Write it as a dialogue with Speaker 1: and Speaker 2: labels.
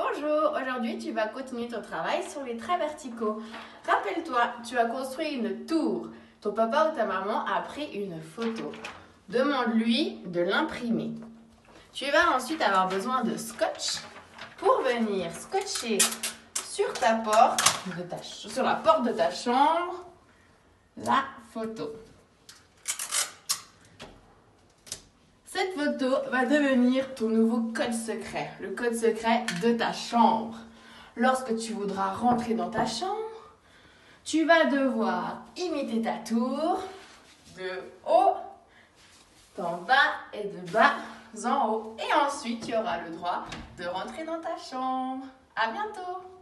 Speaker 1: Bonjour, aujourd'hui tu vas continuer ton travail sur les traits verticaux. Rappelle-toi, tu as construit une tour. Ton papa ou ta maman a pris une photo. Demande-lui de l'imprimer. Tu vas ensuite avoir besoin de scotch pour venir scotcher sur ta porte, sur la porte de ta chambre, la photo. Va devenir ton nouveau code secret, le code secret de ta chambre. Lorsque tu voudras rentrer dans ta chambre, tu vas devoir imiter ta tour de haut en bas et de bas en haut. Et ensuite, tu auras le droit de rentrer dans ta chambre. À bientôt